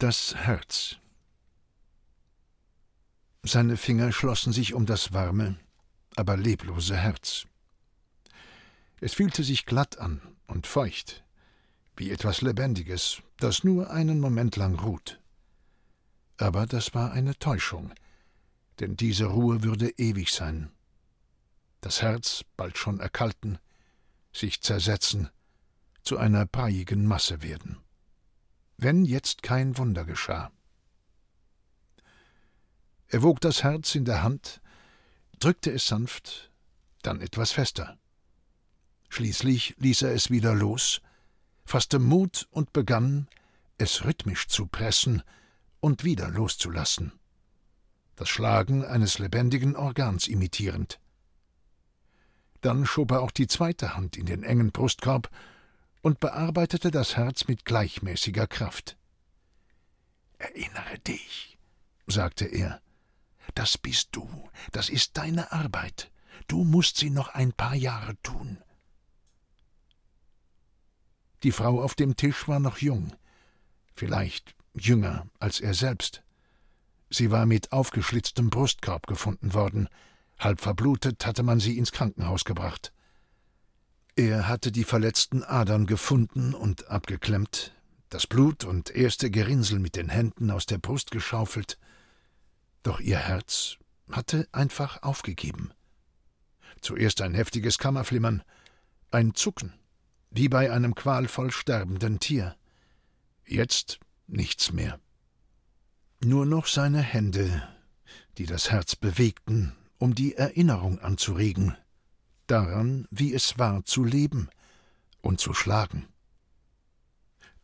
Das Herz. Seine Finger schlossen sich um das warme, aber leblose Herz. Es fühlte sich glatt an und feucht, wie etwas Lebendiges, das nur einen Moment lang ruht. Aber das war eine Täuschung, denn diese Ruhe würde ewig sein. Das Herz bald schon erkalten, sich zersetzen, zu einer breiigen Masse werden. Wenn jetzt kein Wunder geschah. Er wog das Herz in der Hand, drückte es sanft, dann etwas fester. Schließlich ließ er es wieder los, fasste Mut und begann, es rhythmisch zu pressen und wieder loszulassen. Das Schlagen eines lebendigen Organs imitierend. Dann schob er auch die zweite Hand in den engen Brustkorb und bearbeitete das Herz mit gleichmäßiger Kraft. Erinnere dich, sagte er, das bist du, das ist deine Arbeit, du musst sie noch ein paar Jahre tun. Die Frau auf dem Tisch war noch jung, vielleicht jünger als er selbst. Sie war mit aufgeschlitztem Brustkorb gefunden worden, halb verblutet hatte man sie ins Krankenhaus gebracht. Er hatte die verletzten Adern gefunden und abgeklemmt, das Blut und erste Gerinnsel mit den Händen aus der Brust geschaufelt, doch ihr Herz hatte einfach aufgegeben. Zuerst ein heftiges Kammerflimmern, ein Zucken, wie bei einem qualvoll sterbenden Tier. Jetzt nichts mehr. Nur noch seine Hände, die das Herz bewegten, um die Erinnerung anzuregen, daran, wie es war zu leben und zu schlagen.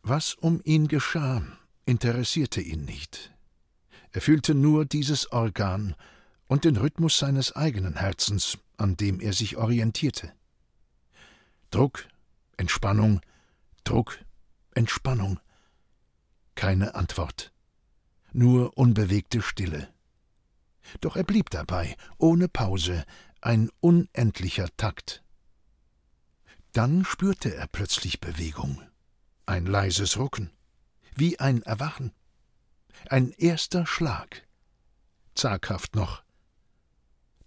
Was um ihn geschah, interessierte ihn nicht. Er fühlte nur dieses Organ und den Rhythmus seines eigenen Herzens, an dem er sich orientierte. Druck, Entspannung, Druck, Entspannung. Keine Antwort. Nur unbewegte Stille. Doch er blieb dabei, ohne Pause, ein unendlicher Takt. Dann spürte er plötzlich Bewegung, ein leises Rucken, wie ein Erwachen. Ein erster Schlag. Zaghaft noch.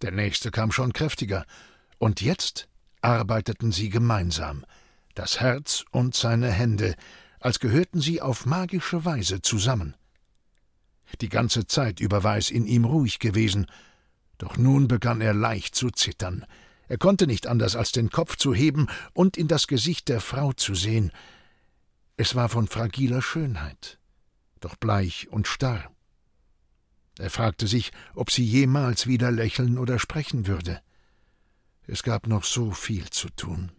Der nächste kam schon kräftiger, und jetzt arbeiteten sie gemeinsam, das Herz und seine Hände, als gehörten sie auf magische Weise zusammen. Die ganze Zeit über war es in ihm ruhig gewesen, doch nun begann er leicht zu zittern. Er konnte nicht anders, als den Kopf zu heben und in das Gesicht der Frau zu sehen. Es war von fragiler Schönheit, doch bleich und starr. Er fragte sich, ob sie jemals wieder lächeln oder sprechen würde. Es gab noch so viel zu tun.